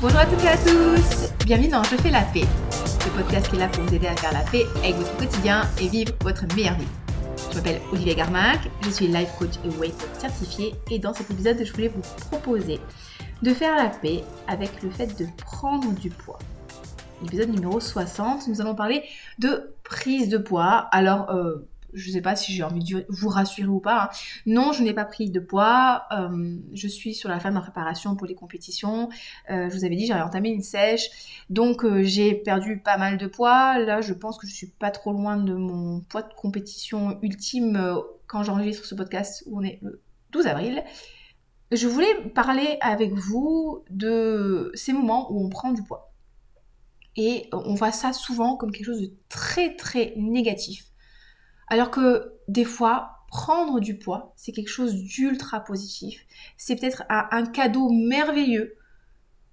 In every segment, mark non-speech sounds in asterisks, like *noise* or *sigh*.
Bonjour à toutes et à tous Bienvenue dans Je fais la paix, le podcast est là pour vous aider à faire la paix avec votre quotidien et vivre votre meilleure vie. Je m'appelle Olivier Garmac, je suis life coach et weight certifié et dans cet épisode je voulais vous proposer de faire la paix avec le fait de prendre du poids. L'épisode numéro 60, nous allons parler de prise de poids. Alors, euh, je sais pas si j'ai envie de vous rassurer ou pas. Hein. Non, je n'ai pas pris de poids. Euh, je suis sur la fin de ma préparation pour les compétitions. Euh, je vous avais dit, j'avais entamé une sèche. Donc, euh, j'ai perdu pas mal de poids. Là, je pense que je suis pas trop loin de mon poids de compétition ultime quand j'enregistre ce podcast où on est le 12 avril. Je voulais parler avec vous de ces moments où on prend du poids. Et on voit ça souvent comme quelque chose de très très négatif. Alors que des fois, prendre du poids, c'est quelque chose d'ultra positif. C'est peut-être un, cadeau merveilleux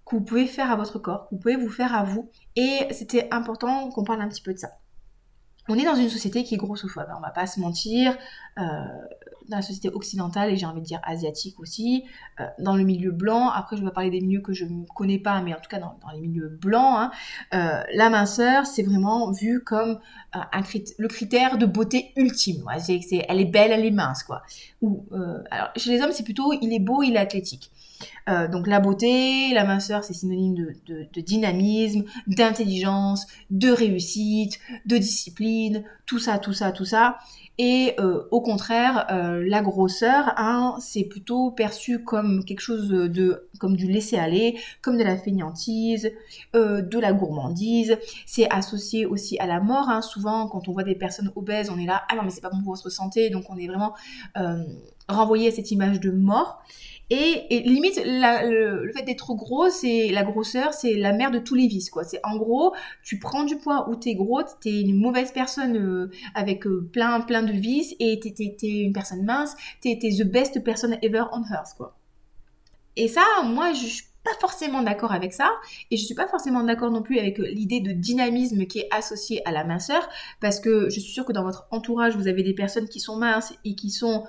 que vous pouvez faire à votre corps, que vous pouvez vous faire à vous. Et c'était important qu'on parle un petit peu de ça. On est dans une société qui est grossophobe, on va pas se mentir. Euh, dans la société occidentale et j'ai envie de dire asiatique aussi, euh, dans le milieu blanc, après je vais parler des milieux que je ne connais pas, mais en tout cas dans, les milieux blancs, hein, euh, la minceur c'est vraiment vu comme euh, un le critère de beauté ultime. Elle est belle, elle est mince quoi. Ou alors chez les hommes c'est plutôt il est beau, il est athlétique. donc la beauté, la minceur, c'est synonyme de, de, dynamisme, d'intelligence, de réussite, de discipline, tout ça, tout ça, tout ça. Et au contraire, la grosseur, hein, c'est plutôt perçu comme quelque chose de, comme du laisser aller, comme de la fainéantise, euh, de la gourmandise. C'est associé aussi à la mort. Hein. Souvent, quand on voit des personnes obèses, on est là, ah non mais c'est pas bon pour votre santé, donc on est vraiment renvoyé à cette image de mort. Et, limite, le, fait d'être gros, c'est la grosseur, c'est la mère de tous les vices, quoi. C'est en gros, tu prends du poids ou t'es gros, t'es une mauvaise personne euh, avec euh, plein plein de vices et t'es, t'es, une personne mince, t'es, t'es the best person ever on earth, quoi. Et ça, moi, je suis pas forcément d'accord avec ça et je suis pas forcément d'accord non plus avec l'idée de dynamisme qui est associée à la minceur parce que je suis sûre que dans votre entourage vous avez des personnes qui sont minces et qui sont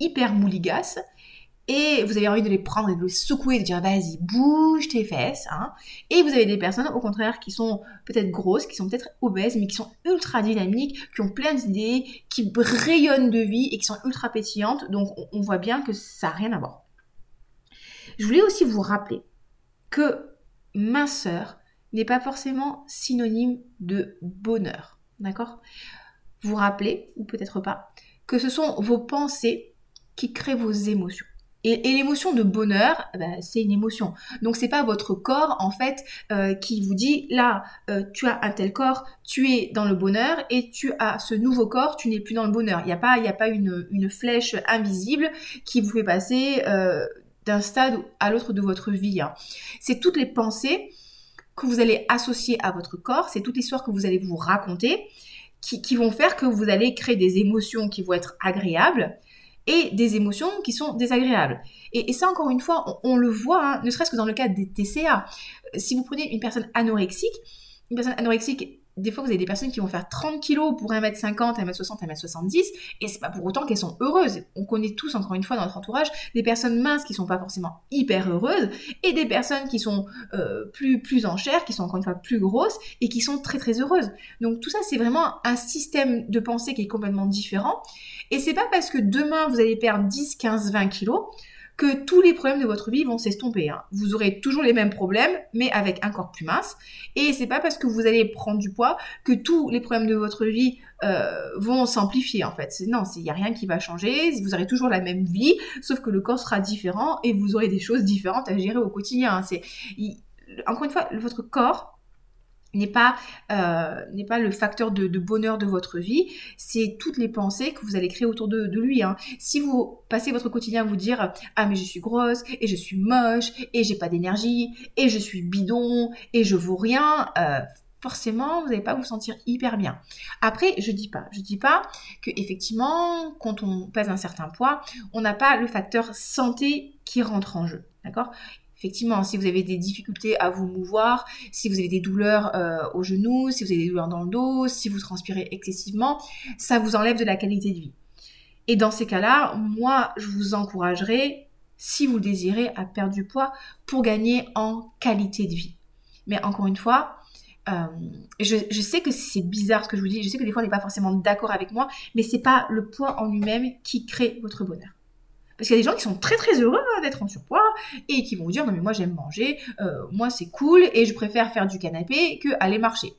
hyper mouligasses et vous avez envie de les prendre et de les secouer, de dire vas-y, bouge tes fesses. Hein. Et vous avez des personnes au contraire qui sont peut-être grosses, qui sont peut-être obèses, mais qui sont ultra dynamiques, qui ont plein d'idées, qui rayonnent de vie et qui sont ultra pétillantes. Donc on, voit bien que ça n'a rien à voir. Je voulais aussi vous rappeler que minceur n'est pas forcément synonyme de bonheur. D'accord? Vous rappelez, ou peut-être pas, que ce sont vos pensées qui créent vos émotions. Et, l'émotion de bonheur, eh ben, c'est une émotion. Donc c'est pas votre corps en fait euh, qui vous dit là, euh, tu as un tel corps, tu es dans le bonheur et tu as ce nouveau corps, tu n'es plus dans le bonheur. Il n'y a pas, il a pas une, flèche invisible qui vous fait passer euh, d'un stade à l'autre de votre vie. Hein. C'est toutes les pensées que vous allez associer à votre corps, c'est toute l'histoire que vous allez vous raconter qui vont faire que vous allez créer des émotions qui vont être agréables et des émotions qui sont désagréables. Et, ça, encore une fois, on, le voit, hein, ne serait-ce que dans le cas des TCA. Euh, si vous prenez une personne anorexique, une personne anorexique, des fois, vous avez des personnes qui vont faire 30 kilos pour 1m50, 1m60, 1m70, et c'est pas pour autant qu'elles sont heureuses. On connaît tous, encore une fois, dans notre entourage, des personnes minces qui sont pas forcément hyper heureuses, et des personnes qui sont euh, plus, plus en chair, qui sont encore une fois plus grosses, et qui sont très très heureuses. Donc tout ça, c'est vraiment un système de pensée qui est complètement différent. Et c'est pas parce que demain vous allez perdre 10, 15, 20 kilos que tous les problèmes de votre vie vont s'estomper. Hein. Vous aurez toujours les mêmes problèmes, mais avec un corps plus mince. Et c'est pas parce que vous allez prendre du poids que tous les problèmes de votre vie euh, vont s'amplifier en fait. Non, il n'y a rien qui va changer. Vous aurez toujours la même vie, sauf que le corps sera différent et vous aurez des choses différentes à gérer au quotidien. Hein. C'est encore une fois, votre corps n'est pas, euh, n'est pas le facteur de, bonheur de votre vie, c'est toutes les pensées que vous allez créer autour de, lui. Hein. Si vous passez votre quotidien à vous dire ah mais je suis grosse et je suis moche et j'ai pas d'énergie et je suis bidon et je vaux rien, euh, forcément vous n'allez pas vous sentir hyper bien. Après je dis pas, je dis pas que effectivement quand on pèse un certain poids, on n'a pas le facteur santé qui rentre en jeu. D'accord? Effectivement, si vous avez des difficultés à vous mouvoir, si vous avez des douleurs euh, au genou, si vous avez des douleurs dans le dos, si vous transpirez excessivement, ça vous enlève de la qualité de vie. Et dans ces cas-là, moi, je vous encouragerais si vous le désirez, à perdre du poids pour gagner en qualité de vie. Mais encore une fois, euh, je, sais que c'est bizarre ce que je vous dis, je sais que des fois on n'est pas forcément d'accord avec moi, mais c'est pas le poids en lui-même qui crée votre bonheur. Parce qu'il y a des gens qui sont très très heureux d'être en surpoids et qui vont vous dire non mais moi j'aime manger, euh, moi c'est cool et je préfère faire du canapé que aller marcher.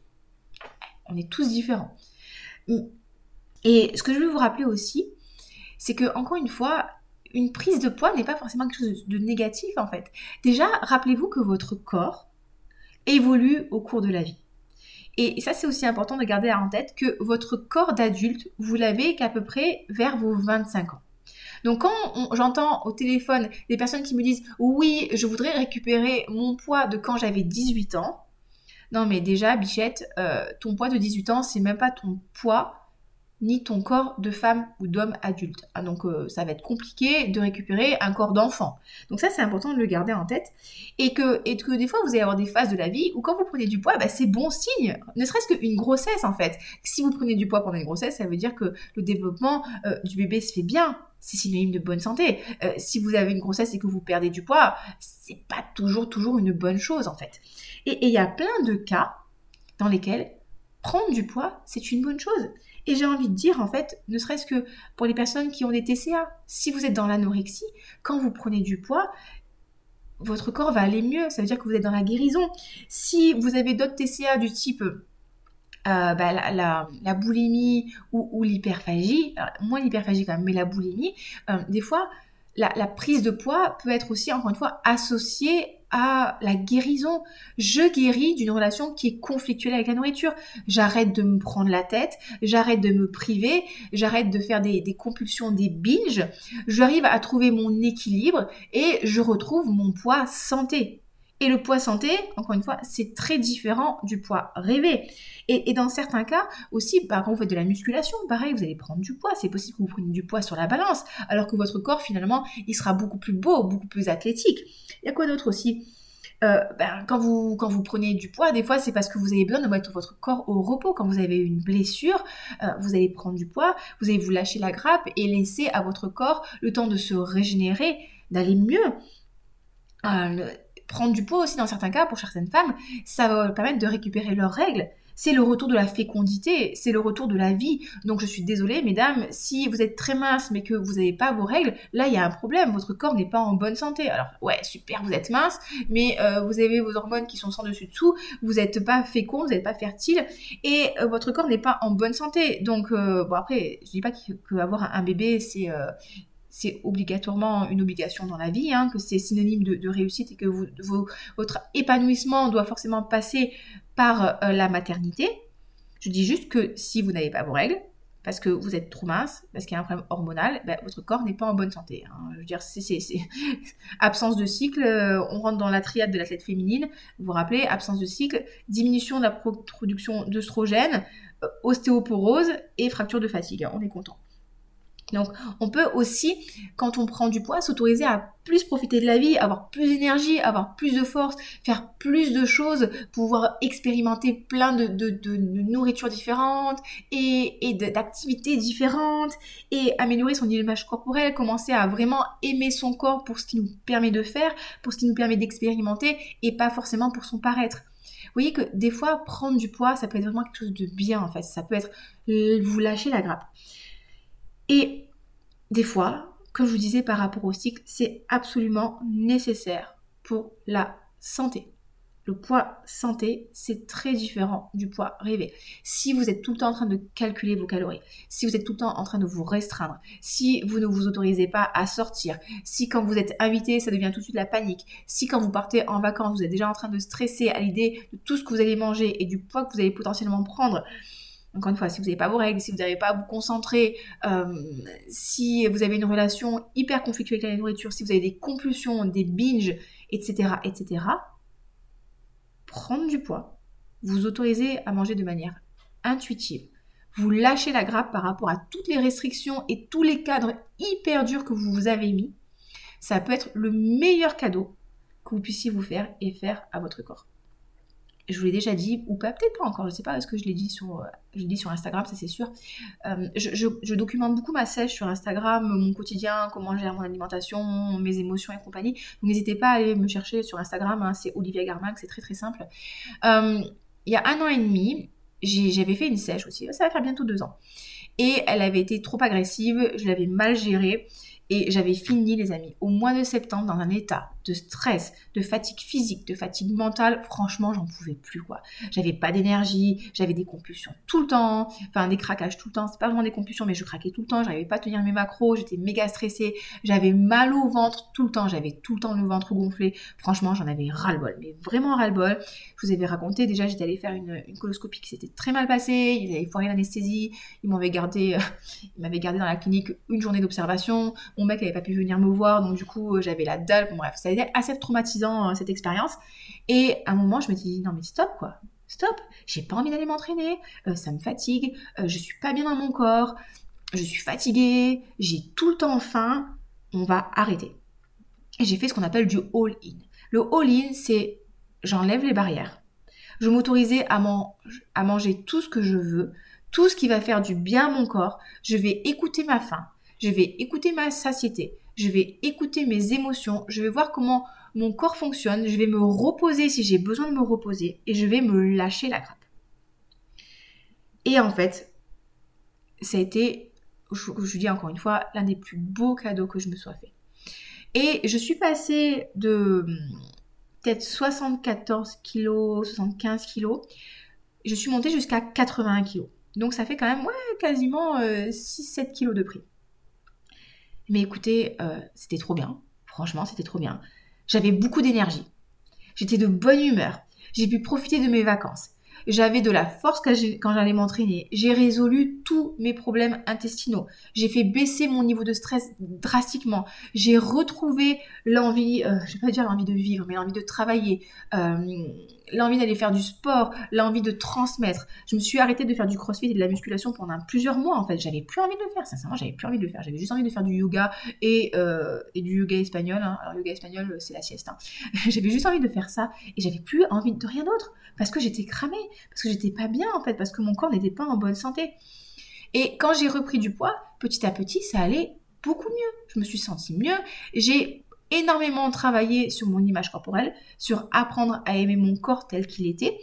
On est tous différents. Et ce que je veux vous rappeler aussi, c'est que encore une fois, une prise de poids n'est pas forcément quelque chose de négatif en fait. Déjà, rappelez-vous que votre corps évolue au cours de la vie. Et ça, c'est aussi important de garder en tête que votre corps d'adulte, vous l'avez qu'à peu près vers vos 25 ans. Donc quand j'entends au téléphone des personnes qui me disent oui, je voudrais récupérer mon poids de quand j'avais 18 ans, non mais déjà, Bichette, euh, ton poids de 18 ans, c'est même pas ton poids ni ton corps de femme ou d'homme adulte. Ah, donc euh, ça va être compliqué de récupérer un corps d'enfant. Donc ça c'est important de le garder en tête. Et que, et que des fois vous allez avoir des phases de la vie où quand vous prenez du poids, bah, c'est bon signe. Ne serait-ce qu'une grossesse en fait. Si vous prenez du poids pendant une grossesse, ça veut dire que le développement euh, du bébé se fait bien. C'est synonyme de bonne santé. Euh, si vous avez une grossesse et que vous perdez du poids, c'est pas toujours toujours une bonne chose en fait. Et il y a plein de cas dans lesquels prendre du poids, c'est une bonne chose. Et j'ai envie de dire, en fait, ne serait-ce que pour les personnes qui ont des TCA, si vous êtes dans l'anorexie, quand vous prenez du poids, votre corps va aller mieux, ça veut dire que vous êtes dans la guérison. Si vous avez d'autres TCA du type euh, bah, la, boulimie ou, l'hyperphagie, moins l'hyperphagie quand même, mais la boulimie, euh, des fois, la, prise de poids peut être aussi, encore une fois, associée à la guérison. Je guéris d'une relation qui est conflictuelle avec la nourriture. J'arrête de me prendre la tête, j'arrête de me priver, j'arrête de faire des, compulsions, des binges. J'arrive à trouver mon équilibre et je retrouve mon poids santé. Et le poids santé, encore une fois, c'est très différent du poids rêvé. Et, dans certains cas aussi, bah, quand vous faites de la musculation, pareil, vous allez prendre du poids. C'est possible que vous preniez du poids sur la balance, alors que votre corps, finalement, il sera beaucoup plus beau, beaucoup plus athlétique. Il y a quoi d'autre aussi? Euh, ben, quand, vous, quand vous prenez du poids, des fois, c'est parce que vous avez besoin de mettre votre corps au repos. Quand vous avez une blessure, euh, vous allez prendre du poids, vous allez vous lâcher la grappe et laisser à votre corps le temps de se régénérer, d'aller mieux. Euh, prendre du poids aussi dans certains cas, pour certaines femmes, ça va permettre de récupérer leurs règles c'est le retour de la fécondité, c'est le retour de la vie. Donc je suis désolée, mesdames, si vous êtes très mince mais que vous n'avez pas vos règles, là il y a un problème, votre corps n'est pas en bonne santé. Alors ouais, super, vous êtes mince, mais euh, vous avez vos hormones qui sont sans dessus dessous, vous n'êtes pas fécond, vous n'êtes pas fertile, et euh, votre corps n'est pas en bonne santé. Donc euh, bon après, je dis pas qu'avoir un bébé c'est c'est obligatoirement une obligation dans la vie, hein, que c'est synonyme de, réussite et que votre épanouissement doit forcément passer par euh, la maternité. Je dis juste que si vous n'avez pas vos règles, parce que vous êtes trop mince, parce qu'il y a un problème hormonal, ben, votre corps n'est pas en bonne santé. Hein. Je veux dire, c'est *laughs* absence de cycle, euh, on rentre dans la triade de l'athlète féminine. Vous vous rappelez, absence de cycle, diminution de la production d'œstrogène, euh, ostéoporose et fracture de fatigue. On est content. Donc, on peut aussi, quand on prend du poids, s'autoriser à plus profiter de la vie, avoir plus d'énergie, avoir plus de force, faire plus de choses, pouvoir expérimenter plein de, nourritures différentes et, d'activités différentes et améliorer son image corporelle, commencer à vraiment aimer son corps pour ce qu'il nous permet de faire, pour ce qui nous permet d'expérimenter et pas forcément pour son paraître. Vous voyez que des fois, prendre du poids, ça peut être vraiment quelque chose de bien en fait. Ça peut être vous lâcher la grappe. Et des fois, comme je vous disais par rapport au cycle, c'est absolument nécessaire pour la santé. Le poids santé, c'est très différent du poids rêvé. Si vous êtes tout le temps en train de calculer vos calories, si vous êtes tout le temps en train de vous restreindre, si vous ne vous autorisez pas à sortir, si quand vous êtes invité, ça devient tout de suite la panique, si quand vous partez en vacances, vous êtes déjà en train de stresser à l'idée de tout ce que vous allez manger et du poids que vous allez potentiellement prendre, encore une fois, si vous n'avez pas vos règles, si vous n'avez pas à vous concentrer, euh, si vous avez une relation hyper conflictuelle avec la nourriture, si vous avez des compulsions, des binges, etc., etc., prendre du poids, vous autorisez à manger de manière intuitive, vous lâchez la grappe par rapport à toutes les restrictions et tous les cadres hyper durs que vous vous avez mis, ça peut être le meilleur cadeau que vous puissiez vous faire et faire à votre corps. Je vous l'ai déjà dit, ou pas, peut-être pas encore, je sais pas, est-ce que je l'ai dit sur, je dit sur Instagram, ça c'est sûr. Euh, je, documente beaucoup ma sèche sur Instagram, mon quotidien, comment je gère mon alimentation, mes émotions et compagnie. Donc n'hésitez pas à aller me chercher sur Instagram, hein, c'est Olivia Garmac, c'est très très simple. Euh, il y a un an et demi, j'avais fait une sèche aussi, ça va faire bientôt deux ans. Et elle avait été trop agressive, je l'avais mal gérée. Et j'avais fini, les amis, au mois de septembre dans un état de stress, de fatigue physique, de fatigue mentale. Franchement, j'en pouvais plus, quoi. J'avais pas d'énergie, j'avais des compulsions tout le temps, enfin des craquages tout le temps. C'est pas vraiment des compulsions, mais je craquais tout le temps. J'arrivais pas à tenir mes macros, j'étais méga stressée. J'avais mal au ventre tout le temps. J'avais tout le temps le ventre gonflé. Franchement, j'en avais ras-le-bol, mais vraiment ras-le-bol. Je vous avais raconté, déjà, j'étais allée faire une, coloscopie qui s'était très mal passée. Ils avaient foiré l'anesthésie. Ils m'avaient gardé, euh, *laughs* dans la clinique une journée d'observation. Mon mec n'avait pas pu venir me voir, donc du coup, euh, j'avais la dalle. Bref, ça assez traumatisant euh, cette expérience. Et à un moment, je me dis non mais stop quoi, stop. J'ai pas envie d'aller m'entraîner, euh, ça me fatigue, je suis pas bien dans mon corps, je suis fatiguée, j'ai tout le temps faim. On va arrêter. Et j'ai fait ce qu'on appelle du all-in. Le all-in, c'est j'enlève les barrières. Je m'autorisais à, à manger tout ce que je veux, tout ce qui va faire du bien à mon corps. Je vais écouter ma faim, je vais écouter ma satiété, je vais écouter mes émotions, je vais voir comment mon corps fonctionne, je vais me reposer si j'ai besoin de me reposer et je vais me lâcher la grappe. Et en fait, ça a été, je, vous dis encore une fois, l'un des plus beaux cadeaux que je me sois fait. Et je suis passée de peut-être 74 kg, 75 kg, je suis montée jusqu'à 81 kg. Donc ça fait quand même quasiment 6-7 euh, kg de prix. Mais écoutez, euh, c'était trop bien. Franchement, c'était trop bien. J'avais beaucoup d'énergie. J'étais de bonne humeur. J'ai pu profiter de mes vacances. J'avais de la force quand j'allais m'entraîner. J'ai résolu tous mes problèmes intestinaux. J'ai fait baisser mon niveau de stress drastiquement. J'ai retrouvé l'envie, euh, je vais pas dire l'envie de vivre, mais l'envie de travailler, euh, l'envie d'aller faire du sport, l'envie de transmettre. Je me suis arrêtée de faire du crossfit et de la musculation pendant plusieurs mois en fait. J'avais plus envie de le faire, sincèrement, j'avais plus envie de le faire. J'avais juste envie de faire du yoga et, euh, du yoga espagnol. Hein. Alors, yoga espagnol, c'est la sieste. Hein. *laughs* j'avais juste envie de faire ça et j'avais plus envie de rien d'autre parce que j'étais cramée, parce que j'étais pas bien en fait, parce que mon corps n'était pas en bonne santé. Et quand j'ai repris du poids, petit à petit, ça allait beaucoup mieux. Je me suis sentie mieux. J'ai énormément travaillé sur mon image corporelle, sur apprendre à aimer mon corps tel qu'il était,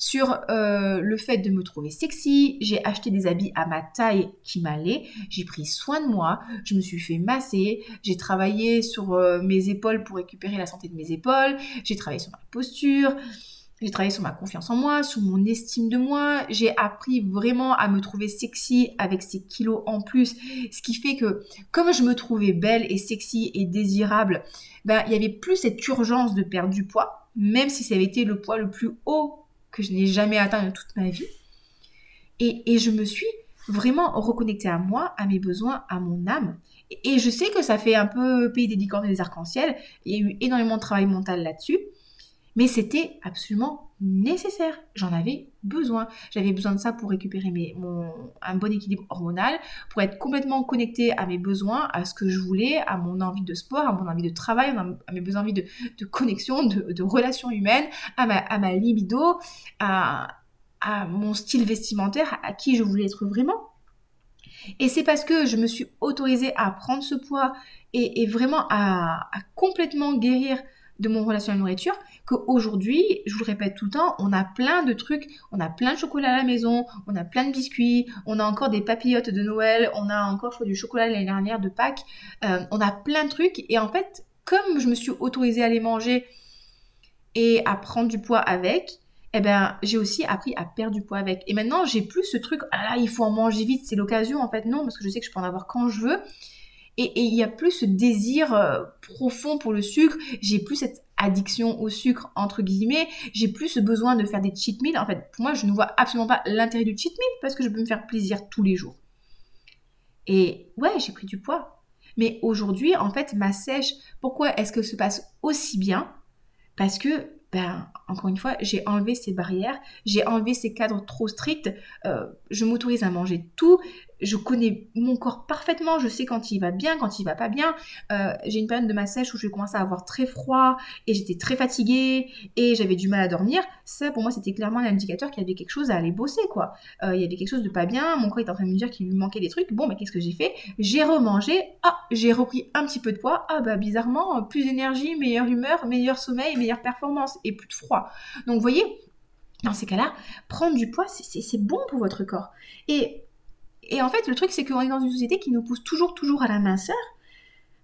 sur euh, le fait de me trouver sexy. J'ai acheté des habits à ma taille qui m'allaient. J'ai pris soin de moi. Je me suis fait masser. J'ai travaillé sur euh, mes épaules pour récupérer la santé de mes épaules. J'ai travaillé sur ma posture. J'ai travaillé sur ma confiance en moi, sur mon estime de moi. J'ai appris vraiment à me trouver sexy avec ces kilos en plus. Ce qui fait que, comme je me trouvais belle et sexy et désirable, ben, il y avait plus cette urgence de perdre du poids, même si ça avait été le poids le plus haut que je n'ai jamais atteint de toute ma vie. Et, et je me suis vraiment reconnectée à moi, à mes besoins, à mon âme. Et, je sais que ça fait un peu pays des licornes et des arcs-en-ciel. Il y a eu énormément de travail mental là-dessus. Mais c'était absolument nécessaire. J'en avais besoin. J'avais besoin de ça pour récupérer mon, un bon équilibre hormonal, pour être complètement connectée à mes besoins, à ce que je voulais, à mon envie de sport, à mon envie de travail, à mes besoins de, de connexion, de, de relations humaines, à ma, à ma libido, à, à mon style vestimentaire, à qui je voulais être vraiment. Et c'est parce que je me suis autorisée à prendre ce poids et, vraiment à complètement guérir de mon relation à la nourriture qu'aujourd'hui, je vous le répète tout le temps, on a plein de trucs, on a plein de chocolat à la maison, on a plein de biscuits, on a encore des papillotes de Noël, on a encore, du chocolat l'année dernière de Pâques, euh, on a plein de trucs et en fait, comme je me suis autorisée à les manger et à prendre du poids avec, eh ben, j'ai aussi appris à perdre du poids avec. Et maintenant, j'ai plus ce truc, ah il faut en manger vite, c'est l'occasion. En fait, non, parce que je sais que je peux en avoir quand je veux. Et il y a plus ce désir euh, profond pour le sucre. J'ai plus cette addiction au sucre, entre guillemets. J'ai plus ce besoin de faire des cheat meals. En fait, pour moi, je ne vois absolument pas l'intérêt du cheat meal parce que je peux me faire plaisir tous les jours. Et ouais, j'ai pris du poids. Mais aujourd'hui, en fait, ma sèche, pourquoi est-ce que se passe aussi bien? Parce que, ben, encore une fois, j'ai enlevé ces barrières, j'ai enlevé ces cadres trop stricts, euh, je m'autorise à manger tout, je connais mon corps parfaitement, je sais quand il va bien, quand il va pas bien. Euh, j'ai une période de ma sèche où je commençais à avoir très froid et j'étais très fatiguée et j'avais du mal à dormir. Ça, pour moi, c'était clairement un indicateur qu'il y avait quelque chose à aller bosser, quoi. Euh, il y avait quelque chose de pas bien, mon corps était en train de me dire qu'il lui manquait des trucs. Bon, mais qu'est-ce que j'ai fait? J'ai remangé, ah, j'ai repris un petit peu de poids, ah bah bizarrement, plus d'énergie, meilleure humeur, meilleur sommeil, meilleure performance et plus de froid. Donc vous voyez, dans ces cas-là, prendre du poids, c'est bon pour votre corps. Et et en fait, le truc, c'est qu'on est dans une société qui nous pousse toujours, toujours à la minceur.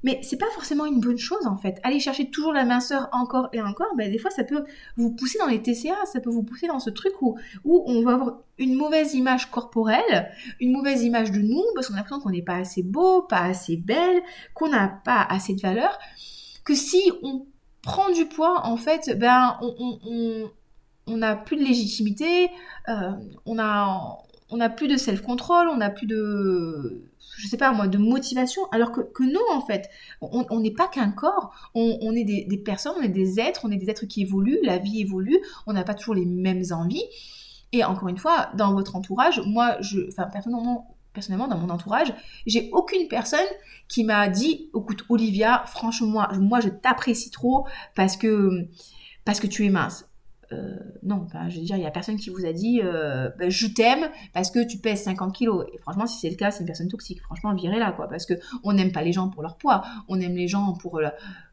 Mais c'est pas forcément une bonne chose en fait. Aller chercher toujours la minceur encore et encore, ben, des fois ça peut vous pousser dans les TCA, ça peut vous pousser dans ce truc où, où on va avoir une mauvaise image corporelle, une mauvaise image de nous, parce qu'on a l'impression qu'on n'est pas assez beau, pas assez belle, qu'on n'a pas assez de valeur, que si on prend du poids, en fait, ben on, on, n'a plus de légitimité, euh, on a on n'a plus de self-control, on n'a plus de, je sais pas moi, de motivation, alors que, que non, en fait, on n'est pas qu'un corps, on, est des, personnes, on est des êtres, on est des êtres qui évoluent, la vie évolue, on n'a pas toujours les mêmes envies. Et encore une fois, dans votre entourage, moi, je, enfin, personnellement, dans mon entourage, j'ai aucune personne qui m'a dit, écoute, Olivia, franchement, moi, moi je t'apprécie trop parce que, parce que tu es mince. Euh, non, je veux dire, il n'y a personne qui vous a dit euh, bah, je t'aime parce que tu pèses 50 kilos. Et franchement, si c'est le cas, c'est une personne toxique. Franchement, virez-la, quoi. Parce que on n'aime pas les gens pour leur poids, on aime les gens pour,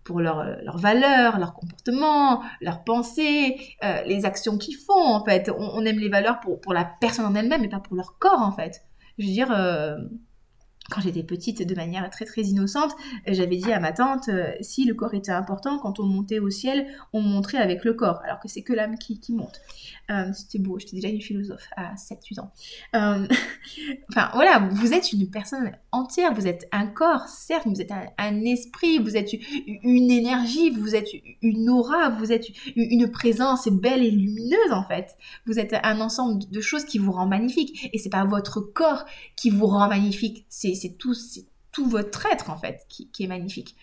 pour leur, leur valeur, leur comportement, leurs pensées, euh, les actions qu'ils font, en fait. On, aime les valeurs pour, pour la personne en elle-même et pas pour leur corps, en fait. Je veux dire quand j'étais petite, de manière très très innocente, j'avais dit à ma tante, euh, si le corps était important, quand on montait au ciel, on montrait avec le corps, alors que c'est que l'âme qui, monte. Euh, c'était beau, j'étais déjà une philosophe à 7-8 ans. Euh, *laughs* enfin voilà, vous êtes une personne entière, vous êtes un corps, certes, vous êtes un, esprit, vous êtes une énergie, vous êtes une aura, vous êtes une présence belle et lumineuse en fait. Vous êtes un ensemble de choses qui vous rend magnifique. Et c'est pas votre corps qui vous rend magnifique, c'est tout, tout votre être en fait qui, est magnifique.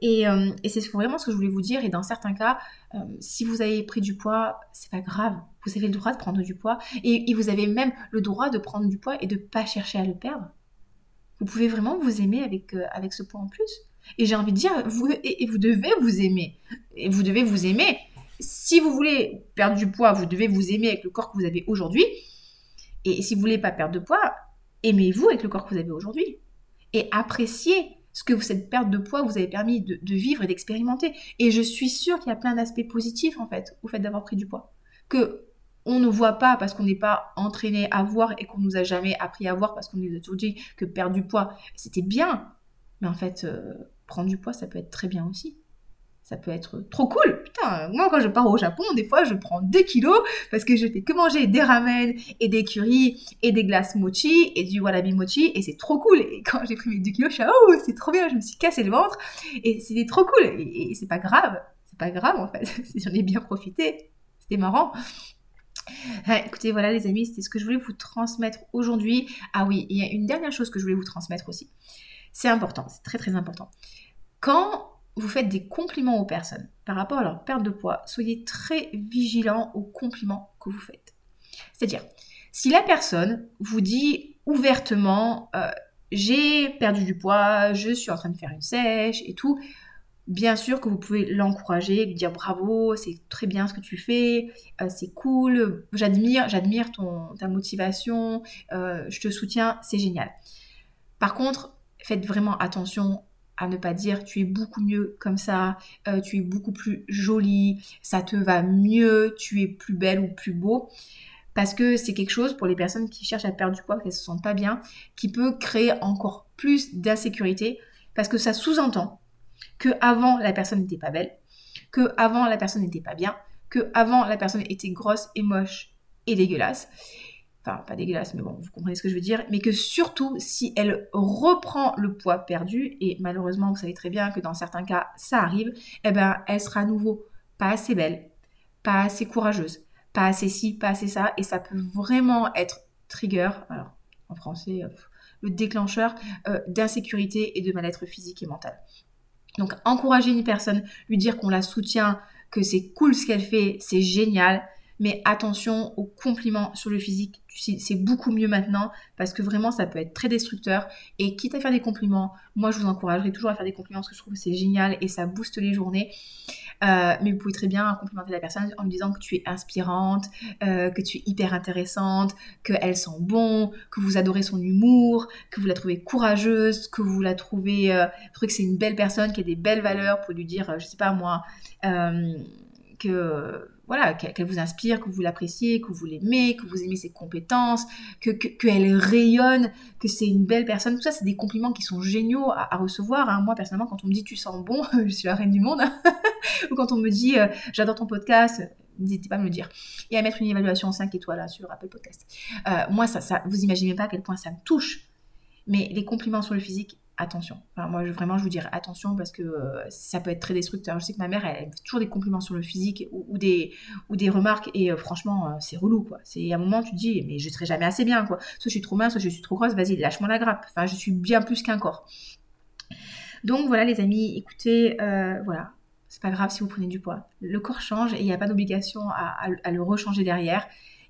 Et, euh, et c'est vraiment ce que je voulais vous dire. Et dans certains cas, euh, si vous avez pris du poids, c'est pas grave. Vous avez le droit de prendre du poids. Et, vous avez même le droit de prendre du poids et de pas chercher à le perdre. Vous pouvez vraiment vous aimer avec, euh, avec ce poids en plus. Et j'ai envie de dire, vous, et, vous devez vous aimer. Et vous devez vous aimer. Si vous voulez perdre du poids, vous devez vous aimer avec le corps que vous avez aujourd'hui. Et si vous voulez pas perdre de poids, aimez-vous avec le corps que vous avez aujourd'hui. Et appréciez ce que cette perte de poids vous avez permis de, vivre et d'expérimenter. Et je suis sûre qu'il y a plein d'aspects positifs en fait au fait d'avoir pris du poids. Que on ne voit pas parce qu'on n'est pas entraîné à voir et qu'on nous a jamais appris à voir parce qu'on nous a toujours dit que perdre du poids c'était bien. Mais en fait, euh, prendre du poids ça peut être très bien aussi ça peut être trop cool. Putain, moi quand je pars au Japon, des fois je prends 2 kilos parce que je fais que manger des ramen et des curries et des glaces mochi et du walabi mochi et c'est trop cool. Et quand j'ai pris mes 2 kilos, je suis oh c'est trop bien, je me suis cassé le ventre et c'était trop cool. Et, c'est pas grave, c'est pas grave en fait, *laughs* j'en ai bien profité, c'était marrant. écoutez, voilà les amis, c'était ce que je voulais vous transmettre aujourd'hui. Ah oui, il y a une dernière chose que je voulais vous transmettre aussi. C'est important, c'est très très important. Quand vous faites des compliments aux personnes par rapport à leur perte de poids, soyez très vigilant aux compliments que vous faites. C'est-à-dire, si la personne vous dit ouvertement euh, j'ai perdu du poids, je suis en train de faire une sèche et tout, bien sûr que vous pouvez l'encourager, lui dire bravo, c'est très bien ce que tu fais, euh, c'est cool, j'admire, j'admire ton ta motivation, euh, je te soutiens, c'est génial. Par contre, faites vraiment attention à ne pas dire tu es beaucoup mieux comme ça, euh, tu es beaucoup plus jolie, ça te va mieux, tu es plus belle ou plus beau. Parce que c'est quelque chose pour les personnes qui cherchent à perdre du poids, qu'elles se sentent pas bien, qui peut créer encore plus d'insécurité parce que ça sous-entend que avant la personne n'était pas belle, que avant la personne n'était pas bien, que avant la personne était grosse et moche et dégueulasse enfin pas dégueulasse, mais bon, vous comprenez ce que je veux dire, mais que surtout si elle reprend le poids perdu, et malheureusement vous savez très bien que dans certains cas ça arrive, eh ben elle sera à nouveau pas assez belle, pas assez courageuse, pas assez ci, pas assez ça, et ça peut vraiment être trigger, alors en français, euh, le déclencheur euh, d'insécurité et de mal-être physique et mental. Donc encourager une personne, lui dire qu'on la soutient, que c'est cool ce qu'elle fait, c'est génial, mais attention aux compliments sur le physique. C'est beaucoup mieux maintenant parce que vraiment ça peut être très destructeur. Et quitte à faire des compliments, moi je vous encouragerai toujours à faire des compliments parce que je trouve que c'est génial et ça booste les journées. Euh, mais vous pouvez très bien complimenter la personne en lui disant que tu es inspirante, euh, que tu es hyper intéressante, qu'elle sent bon, que vous adorez son humour, que vous la trouvez courageuse, que vous la trouvez, euh, que c'est une belle personne, qui a des belles valeurs, pour lui dire, je sais pas moi, que voilà, qu'elle vous inspire, que vous l'appréciez, que vous l'aimez, que vous aimez ses compétences, que qu'elle rayonne, que c'est une belle personne. Tout ça, c'est des compliments qui sont géniaux à, recevoir. Hein. Moi, personnellement, quand on me dit tu sens bon, *laughs* je suis la reine du monde. *laughs* Ou quand on me dit euh, j'adore ton podcast, n'hésitez pas à me le dire. Et à mettre une évaluation 5 étoiles là, sur Apple Podcast. Euh, moi, ça, ça, vous imaginez pas à quel point ça me touche. Mais les compliments sur le physique, attention. moi, je, vraiment, je vous dirais attention parce que euh, ça peut être très destructeur. Je sais que ma mère, elle, a toujours des compliments sur le physique ou, des, ou des remarques et euh, franchement, euh, c'est relou, quoi. C'est un moment, tu te dis, mais je serai jamais assez bien, quoi. Soit je suis trop mince, soit je suis trop grosse, vas-y, lâche-moi la grappe. Enfin, je suis bien plus qu'un corps. Donc voilà, les amis, écoutez, voilà. C'est pas grave si vous prenez du poids. Le corps change et il n'y a pas d'obligation à, à le rechanger derrière.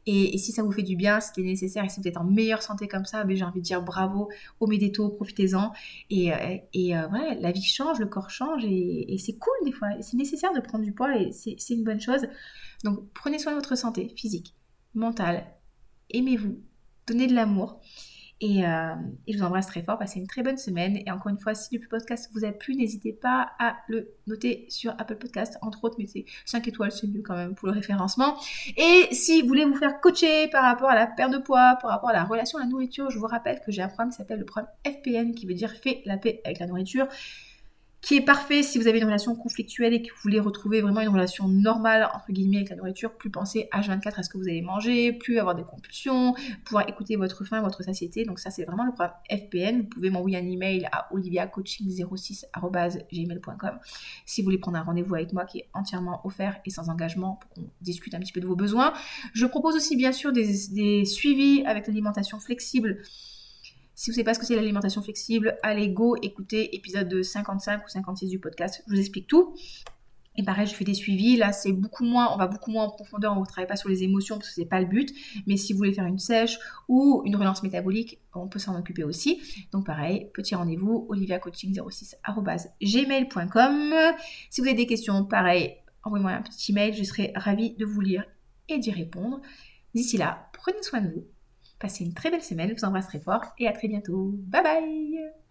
Et, si ça vous fait du bien, si c'est nécessaire et si vous êtes en meilleure santé comme ça, ben, j'ai envie de dire bravo, au médito, profitez-en. Et, euh, et euh, voilà, la vie change, le corps change et, c'est cool des fois. C'est nécessaire de prendre du poids et c'est une bonne chose. Donc prenez soin de votre santé physique, mentale. Aimez-vous, donnez de l'amour. Euh, et, je vous embrasse très fort. Passez une très bonne semaine. Et encore une fois, si le podcast vous a plu, n'hésitez pas à le noter sur Apple Podcast. Entre autres, mettez 5 étoiles, c'est mieux quand même pour le référencement. Et si vous voulez vous faire coacher par rapport à la perte de poids, par rapport à la relation à la nourriture, je vous rappelle que j'ai un programme qui s'appelle le programme FPN, qui veut dire fait la paix avec la nourriture qui est parfait si vous avez une relation conflictuelle et que vous voulez retrouver vraiment une relation normale, entre guillemets, avec la nourriture, plus penser H24 à ce que vous allez manger, plus avoir des compulsions, pouvoir écouter votre faim, votre satiété. Donc ça, c'est vraiment le programme FPN. Vous pouvez m'envoyer un email à oliviacoaching06.gmail.com si vous voulez prendre un rendez-vous avec moi qui est entièrement offert et sans engagement pour qu'on discute un petit peu de vos besoins. Je propose aussi, bien sûr, des, des suivis avec l'alimentation flexible si vous ne savez pas ce que c'est l'alimentation flexible, allez go écoutez épisode 55 ou 56 du podcast. Je vous explique tout. Et pareil, je fais des suivis. Là, c'est beaucoup moins, on va beaucoup moins en profondeur. On ne travaille pas sur les émotions parce que c'est pas le but. Mais si vous voulez faire une sèche ou une relance métabolique, on peut s'en occuper aussi. Donc pareil, petit rendez-vous, oliviacoaching06@gmail.com. Si vous avez des questions, pareil, envoyez-moi un petit email. Je serai ravie de vous lire et d'y répondre. D'ici là, prenez soin de vous Passez une très belle semaine, je vous embrasse très fort et à très bientôt. Bye bye